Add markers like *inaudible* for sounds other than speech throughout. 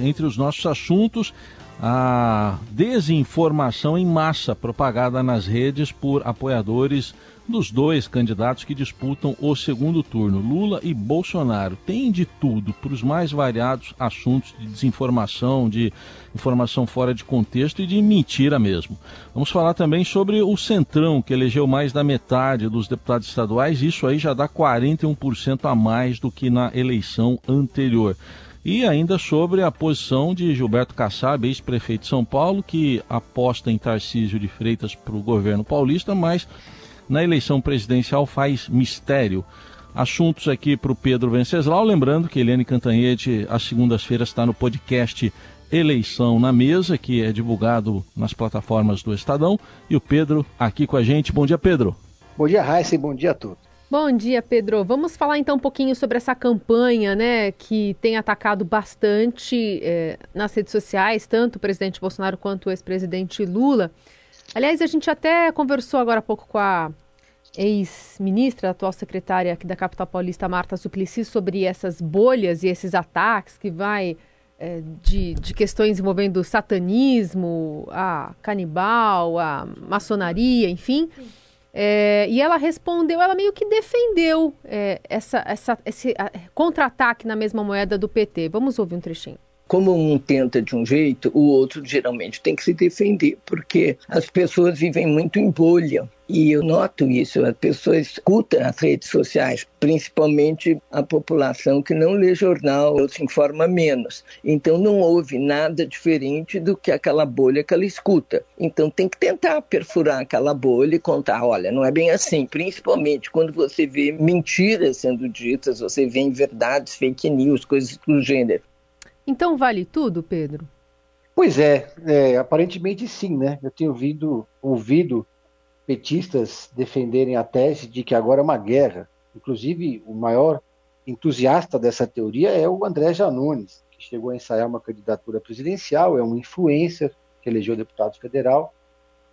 Entre os nossos assuntos, a desinformação em massa propagada nas redes por apoiadores dos dois candidatos que disputam o segundo turno, Lula e Bolsonaro. Tem de tudo, para os mais variados assuntos de desinformação, de informação fora de contexto e de mentira mesmo. Vamos falar também sobre o Centrão, que elegeu mais da metade dos deputados estaduais. Isso aí já dá 41% a mais do que na eleição anterior. E ainda sobre a posição de Gilberto Kassab, ex-prefeito de São Paulo, que aposta em Tarcísio de Freitas para o governo paulista, mas na eleição presidencial faz mistério. Assuntos aqui para o Pedro Venceslau, lembrando que Eliane Cantanhede, às segundas-feiras, está no podcast Eleição na Mesa, que é divulgado nas plataformas do Estadão. E o Pedro aqui com a gente. Bom dia, Pedro. Bom dia, Raíssa, e bom dia a todos. Bom dia, Pedro. Vamos falar então um pouquinho sobre essa campanha, né, que tem atacado bastante é, nas redes sociais, tanto o presidente Bolsonaro quanto o ex-presidente Lula. Aliás, a gente até conversou agora há pouco com a ex-ministra, atual secretária aqui da capital paulista, Marta Suplicy, sobre essas bolhas e esses ataques que vai é, de, de questões envolvendo satanismo, a canibal, a maçonaria, enfim. Sim. É, e ela respondeu, ela meio que defendeu é, essa, essa, esse contra-ataque na mesma moeda do PT. Vamos ouvir um trechinho como um tenta de um jeito, o outro geralmente tem que se defender, porque as pessoas vivem muito em bolha. E eu noto isso, as pessoas escutam as redes sociais, principalmente a população que não lê jornal ou se informa menos. Então não ouve nada diferente do que aquela bolha que ela escuta. Então tem que tentar perfurar aquela bolha e contar, olha, não é bem assim, principalmente quando você vê mentiras sendo ditas, você vê verdades, fake news, coisas do gênero. Então vale tudo, Pedro? Pois é, é aparentemente sim, né? Eu tenho ouvido, ouvido petistas defenderem a tese de que agora é uma guerra. Inclusive, o maior entusiasta dessa teoria é o André Janones, que chegou a ensaiar uma candidatura presidencial, é um influencer que elegeu deputado federal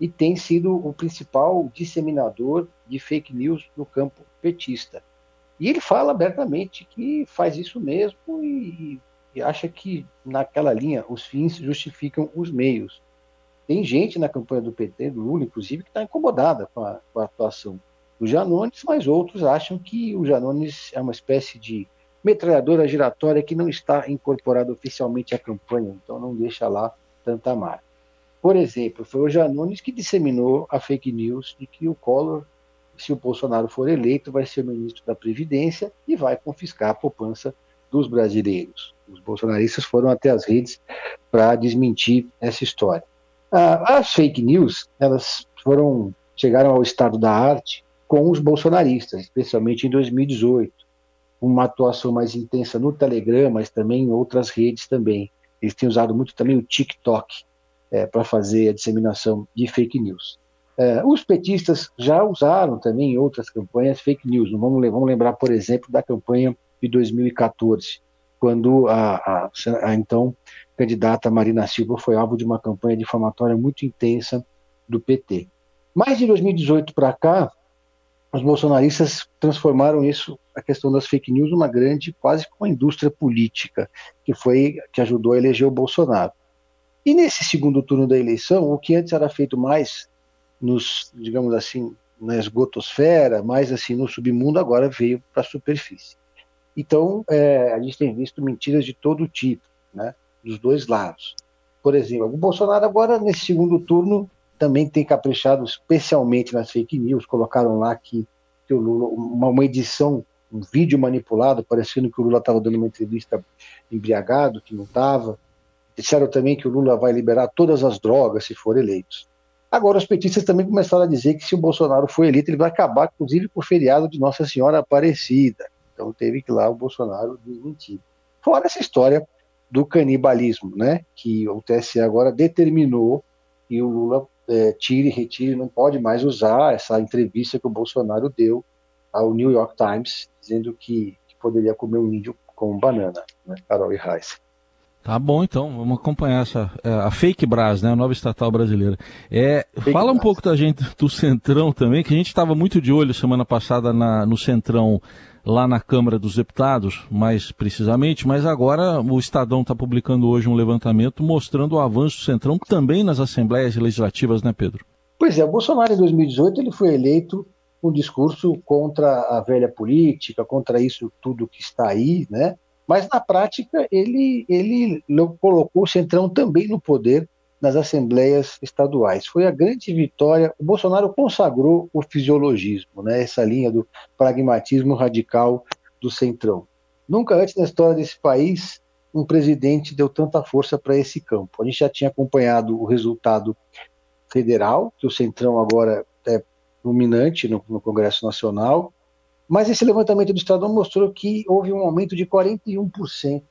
e tem sido o principal disseminador de fake news no campo petista. E ele fala abertamente que faz isso mesmo e e acha que naquela linha os fins justificam os meios. Tem gente na campanha do PT, do Lula, inclusive, que está incomodada com a, com a, atuação do Janones, mas outros acham que o Janones é uma espécie de metralhadora giratória que não está incorporada oficialmente à campanha, então não deixa lá tanta marca. Por exemplo, foi o Janones que disseminou a fake news de que o Collor, se o Bolsonaro for eleito, vai ser ministro da Previdência e vai confiscar a poupança dos brasileiros. Os bolsonaristas foram até as redes para desmentir essa história. Ah, as fake news, elas foram chegaram ao estado da arte com os bolsonaristas, especialmente em 2018. Uma atuação mais intensa no Telegram, mas também em outras redes também. Eles têm usado muito também o TikTok é, para fazer a disseminação de fake news. É, os petistas já usaram também em outras campanhas fake news. Vamos, vamos lembrar, por exemplo, da campanha de 2014, quando a, a, a, então candidata Marina Silva foi alvo de uma campanha difamatória muito intensa do PT. Mais de 2018 para cá, os bolsonaristas transformaram isso, a questão das fake news, numa grande, quase uma indústria política, que foi que ajudou a eleger o Bolsonaro. E nesse segundo turno da eleição, o que antes era feito mais nos, digamos assim, na esgotosfera, mais assim no submundo, agora veio para a superfície. Então, é, a gente tem visto mentiras de todo tipo, né, dos dois lados. Por exemplo, o Bolsonaro agora, nesse segundo turno, também tem caprichado especialmente nas fake news, colocaram lá que, que o Lula, uma, uma edição, um vídeo manipulado, parecendo que o Lula estava dando uma entrevista embriagado, que não estava. Disseram também que o Lula vai liberar todas as drogas se for eleito. Agora, os petistas também começaram a dizer que se o Bolsonaro for eleito, ele vai acabar, inclusive, com o feriado de Nossa Senhora Aparecida. Então teve que lá o Bolsonaro desmentir. Fora essa história do canibalismo, né? Que o TSE agora determinou que o Lula é, tire, retire, não pode mais usar essa entrevista que o Bolsonaro deu ao New York Times, dizendo que, que poderia comer um índio com banana, né? Carol e Reis. Tá bom, então, vamos acompanhar essa é, a Fake Bras, né, a nova estatal brasileira. É, fala um pouco da gente do Centrão também, que a gente estava muito de olho semana passada na, no Centrão lá na Câmara dos Deputados, mais precisamente, mas agora o Estadão está publicando hoje um levantamento mostrando o avanço do Centrão também nas assembleias legislativas, né, Pedro? Pois é, o Bolsonaro em 2018 ele foi eleito com um discurso contra a velha política, contra isso tudo que está aí, né? Mas na prática ele ele colocou o Centrão também no poder nas assembleias estaduais. Foi a grande vitória. O Bolsonaro consagrou o fisiologismo, né? essa linha do pragmatismo radical do centrão. Nunca antes na história desse país um presidente deu tanta força para esse campo. A gente já tinha acompanhado o resultado federal, que o centrão agora é dominante no, no Congresso Nacional, mas esse levantamento do Estadão mostrou que houve um aumento de 41%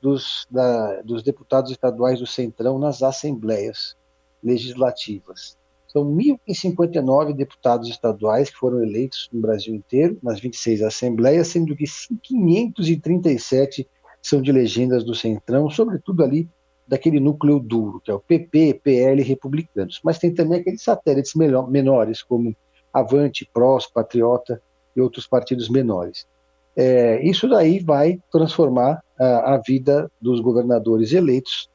dos, da, dos deputados estaduais do Centrão nas assembleias legislativas. São 1.059 deputados estaduais que foram eleitos no Brasil inteiro, nas 26 assembleias, sendo que 537 são de legendas do Centrão, sobretudo ali daquele núcleo duro, que é o PP, PL Republicanos. Mas tem também aqueles satélites menores, como Avante, PROS, Patriota e outros partidos menores. É, isso daí vai transformar a, a, vida dos governadores eleitos,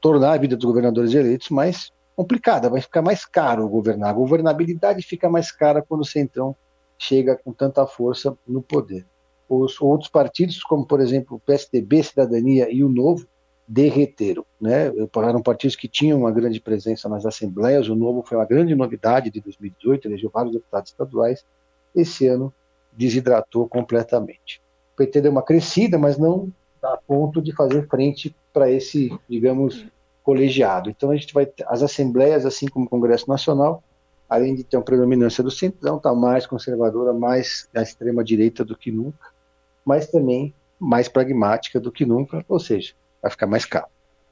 tornar a vida dos governadores eleitos mais complicada, vai ficar mais caro governar. A governabilidade fica mais cara quando o Centrão chega com tanta força no poder. Os outros partidos, como por exemplo o PSDB, Cidadania e o Novo, derreteram. Né? Eram partidos que tinham uma grande presença nas assembleias, o Novo foi uma grande novidade de 2018, elegeu vários deputados estaduais. Esse ano desidratou completamente. O PT deu uma crescida, mas não a ponto de fazer frente para esse, digamos, colegiado. Então a gente vai as assembleias, assim como o Congresso Nacional, além de ter uma predominância do centrão, está mais conservadora, mais à extrema direita do que nunca, mas também mais pragmática do que nunca, ou seja, vai ficar mais caro.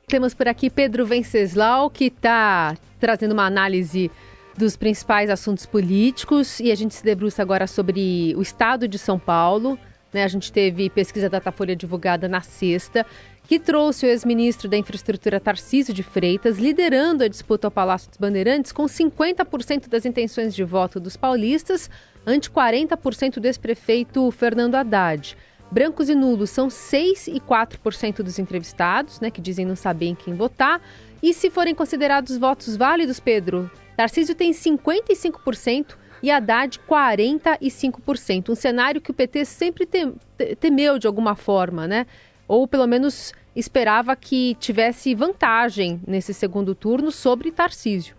Temos por aqui Pedro Venceslau, que está trazendo uma análise dos principais assuntos políticos e a gente se debruça agora sobre o estado de São Paulo. Né? A gente teve pesquisa Datafolha divulgada na sexta, que trouxe o ex-ministro da Infraestrutura Tarcísio de Freitas liderando a disputa ao Palácio dos Bandeirantes com 50% das intenções de voto dos paulistas ante 40% do ex-prefeito Fernando Haddad. Brancos e nulos são 6 e 4% dos entrevistados, né, que dizem não saber em quem votar. E se forem considerados votos válidos, Pedro, Tarcísio tem 55% e Haddad 45%. Um cenário que o PT sempre temeu de alguma forma, né? Ou pelo menos esperava que tivesse vantagem nesse segundo turno sobre Tarcísio.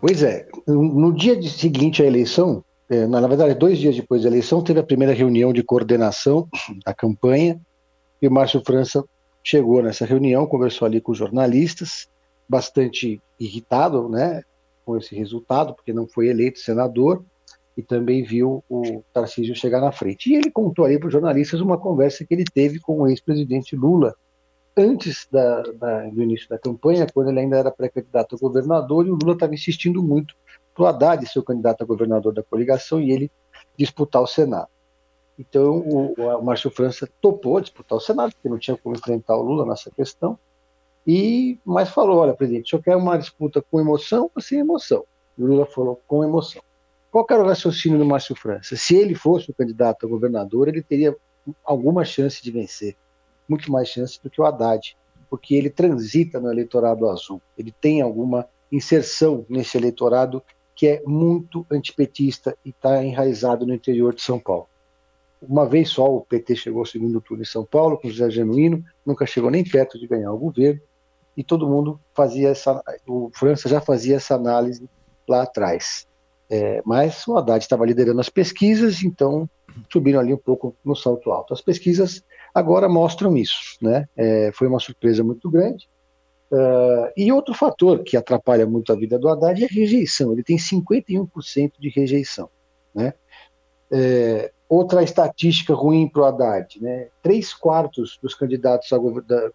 Pois é, no dia seguinte à eleição, é, na verdade, dois dias depois da eleição, teve a primeira reunião de coordenação *clears throat* da campanha e o Márcio França chegou nessa reunião, conversou ali com os jornalistas, bastante irritado, né? Com esse resultado, porque não foi eleito senador, e também viu o Tarcísio chegar na frente. E ele contou aí para os jornalistas uma conversa que ele teve com o ex-presidente Lula antes da, da, do início da campanha, quando ele ainda era pré-candidato a governador, e o Lula estava insistindo muito para o Haddad ser o candidato a governador da coligação e ele disputar o Senado. Então o, o Márcio França topou disputar o Senado, porque não tinha como enfrentar o Lula nessa questão, e, mas falou: olha, presidente, o senhor quer uma disputa com emoção ou sem emoção? O Lula falou: com emoção. Qual era o raciocínio do Márcio França? Se ele fosse o candidato a governador, ele teria alguma chance de vencer, muito mais chance do que o Haddad, porque ele transita no eleitorado azul, ele tem alguma inserção nesse eleitorado que é muito antipetista e está enraizado no interior de São Paulo. Uma vez só o PT chegou ao segundo turno em São Paulo, com José Genuíno, nunca chegou nem perto de ganhar o governo, e todo mundo fazia essa. O França já fazia essa análise lá atrás. É, mas o Haddad estava liderando as pesquisas, então subiram ali um pouco no salto alto. As pesquisas agora mostram isso, né? É, foi uma surpresa muito grande. Uh, e outro fator que atrapalha muito a vida do Haddad é a rejeição. Ele tem 51% de rejeição, né? É, outra estatística ruim para o Haddad, né? Três quartos dos candidatos a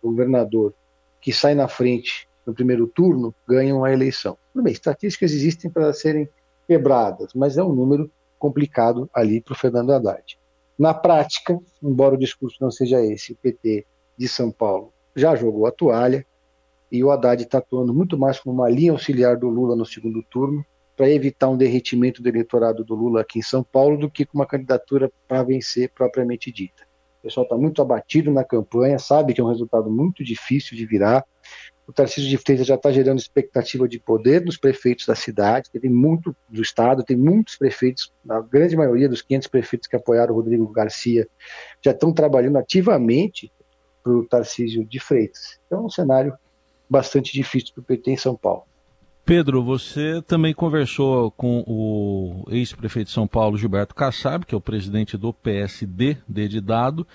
governador que sai na frente no primeiro turno ganham a eleição. Tudo bem, estatísticas existem para serem quebradas, mas é um número complicado ali para o Fernando Haddad. Na prática, embora o discurso não seja esse, o PT de São Paulo já jogou a toalha e o Haddad está atuando muito mais como uma linha auxiliar do Lula no segundo turno para evitar um derretimento do eleitorado do Lula aqui em São Paulo do que com uma candidatura para vencer propriamente dita. Pessoal está muito abatido na campanha, sabe que é um resultado muito difícil de virar. O Tarcísio de Freitas já está gerando expectativa de poder nos prefeitos da cidade, tem muito do estado, tem muitos prefeitos, a grande maioria dos 500 prefeitos que apoiaram o Rodrigo Garcia já estão trabalhando ativamente para o Tarcísio de Freitas. Então é um cenário bastante difícil para o PT em São Paulo. Pedro, você também conversou com o ex-prefeito de São Paulo, Gilberto Kassab, que é o presidente do PSD, de Dado,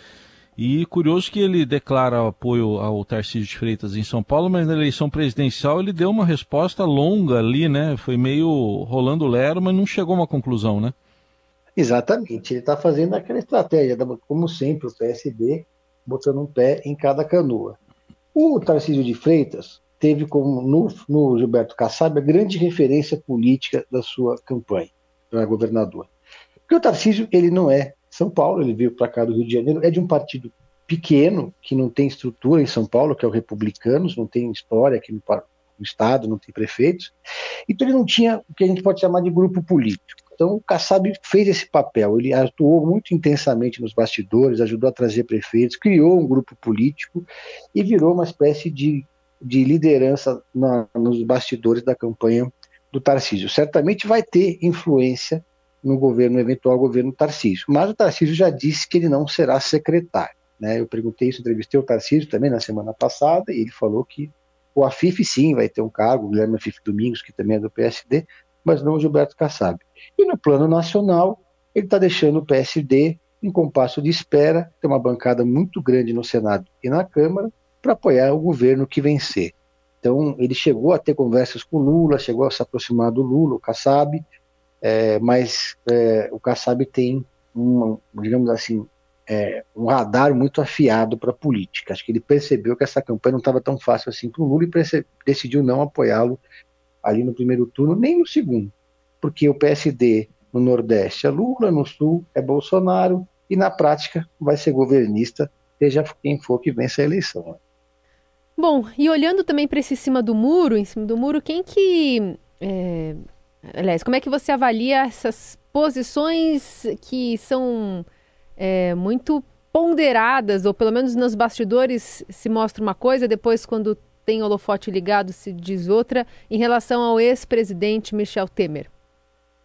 e curioso que ele declara apoio ao Tarcísio de Freitas em São Paulo, mas na eleição presidencial ele deu uma resposta longa ali, né? Foi meio rolando lero, mas não chegou a uma conclusão, né? Exatamente, ele está fazendo aquela estratégia, como sempre, o PSD botando um pé em cada canoa. O Tarcísio de Freitas teve como no, no Gilberto Kassab a grande referência política da sua campanha para governador. Porque o Tarcísio ele não é São Paulo, ele veio para cá do Rio de Janeiro, é de um partido pequeno que não tem estrutura em São Paulo, que é o Republicanos, não tem história aqui no, no estado, não tem prefeitos. Então ele não tinha o que a gente pode chamar de grupo político. Então o Kassab fez esse papel, ele atuou muito intensamente nos bastidores, ajudou a trazer prefeitos, criou um grupo político e virou uma espécie de, de liderança na, nos bastidores da campanha do Tarcísio. Certamente vai ter influência no governo, no eventual governo Tarcísio, mas o Tarcísio já disse que ele não será secretário. Né? Eu perguntei isso, entrevistei o Tarcísio também na semana passada, e ele falou que o Afif sim vai ter um cargo, o Guilherme Afif Domingos, que também é do PSD, mas não o Gilberto Kassab. E no plano nacional, ele está deixando o PSD em compasso de espera, tem uma bancada muito grande no Senado e na Câmara, para apoiar o governo que vencer. Então, ele chegou a ter conversas com Lula, chegou a se aproximar do Lula, o Kassab, é, mas é, o Kassab tem, um, digamos assim, é, um radar muito afiado para a política. Acho que ele percebeu que essa campanha não estava tão fácil assim para o Lula e decidiu não apoiá-lo ali no primeiro turno, nem no segundo, porque o PSD no Nordeste é Lula, no Sul é Bolsonaro, e na prática vai ser governista, seja quem for que vença a eleição. Bom, e olhando também para esse cima do muro, em cima do muro, quem que. É... Aliás, como é que você avalia essas posições que são é, muito ponderadas, ou pelo menos nos bastidores se mostra uma coisa, depois, quando tem holofote ligado, se diz outra, em relação ao ex-presidente Michel Temer?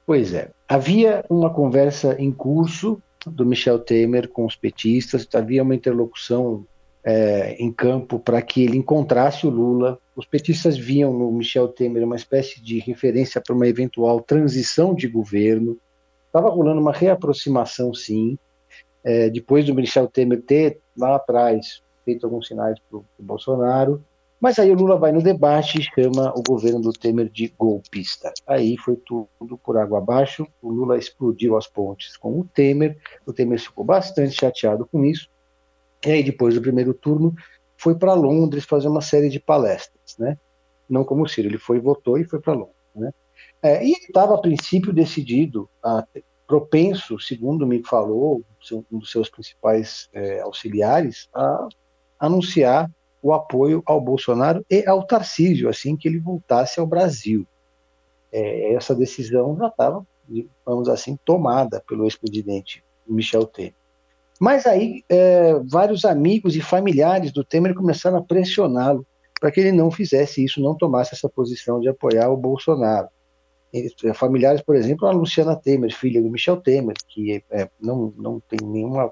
Pois é. Havia uma conversa em curso do Michel Temer com os petistas, havia uma interlocução é, em campo para que ele encontrasse o Lula. Os petistas viam no Michel Temer uma espécie de referência para uma eventual transição de governo. Estava rolando uma reaproximação, sim. É, depois do Michel Temer ter lá atrás feito alguns sinais para o Bolsonaro, mas aí o Lula vai no debate e chama o governo do Temer de golpista. Aí foi tudo por água abaixo. O Lula explodiu as pontes com o Temer. O Temer ficou bastante chateado com isso. E aí, depois do primeiro turno, foi para Londres fazer uma série de palestras, né? Não como o Ciro, ele foi, votou e foi para Londres, né? É, e ele estava, a princípio, decidido, a, propenso, segundo me falou um dos seus principais é, auxiliares, a anunciar o apoio ao Bolsonaro e ao Tarcísio, assim que ele voltasse ao Brasil. É, essa decisão já estava, vamos assim, tomada pelo ex-presidente Michel Temer. Mas aí é, vários amigos e familiares do Temer começaram a pressioná-lo para que ele não fizesse isso, não tomasse essa posição de apoiar o Bolsonaro. É, familiares, por exemplo, a Luciana Temer, filha do Michel Temer, que é, não, não tem nenhuma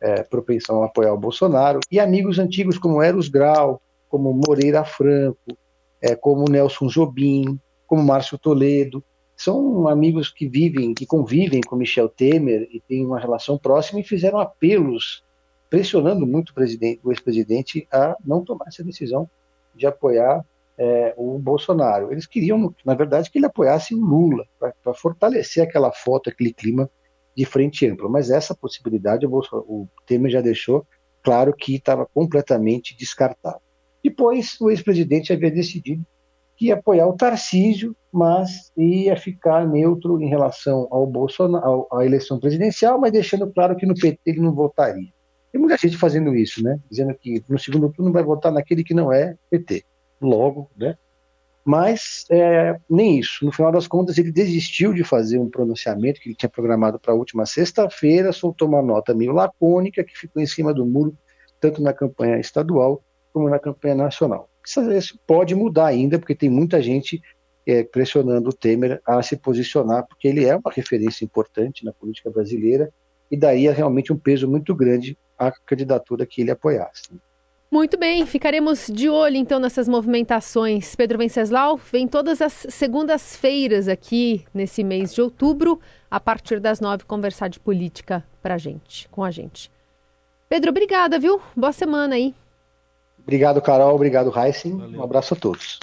é, propensão a apoiar o Bolsonaro, e amigos antigos como Eros Grau, como Moreira Franco, é, como Nelson Jobim, como Márcio Toledo, são amigos que vivem, que convivem com Michel Temer e têm uma relação próxima e fizeram apelos pressionando muito o, o ex-presidente a não tomar essa decisão de apoiar é, o Bolsonaro. Eles queriam, na verdade, que ele apoiasse o Lula, para fortalecer aquela foto, aquele clima de frente ampla. Mas essa possibilidade o, o Temer já deixou claro que estava completamente descartado. Depois, o ex-presidente havia decidido que ia apoiar o Tarcísio, mas ia ficar neutro em relação ao Bolsonaro, à eleição presidencial, mas deixando claro que no PT ele não votaria. Tem muita gente fazendo isso, né? Dizendo que no segundo turno vai votar naquele que não é PT. Logo, né? Mas é, nem isso. No final das contas, ele desistiu de fazer um pronunciamento que ele tinha programado para a última sexta-feira, soltou uma nota meio lacônica que ficou em cima do muro, tanto na campanha estadual como na campanha nacional. Isso, isso pode mudar ainda, porque tem muita gente é, pressionando o Temer a se posicionar, porque ele é uma referência importante na política brasileira e daria realmente um peso muito grande à candidatura que ele apoiasse. Muito bem, ficaremos de olho então nessas movimentações. Pedro Venceslau vem todas as segundas-feiras aqui nesse mês de outubro, a partir das nove, conversar de política pra gente, com a gente. Pedro, obrigada, viu? Boa semana aí. Obrigado, Carol. Obrigado, Heissing. Um abraço a todos.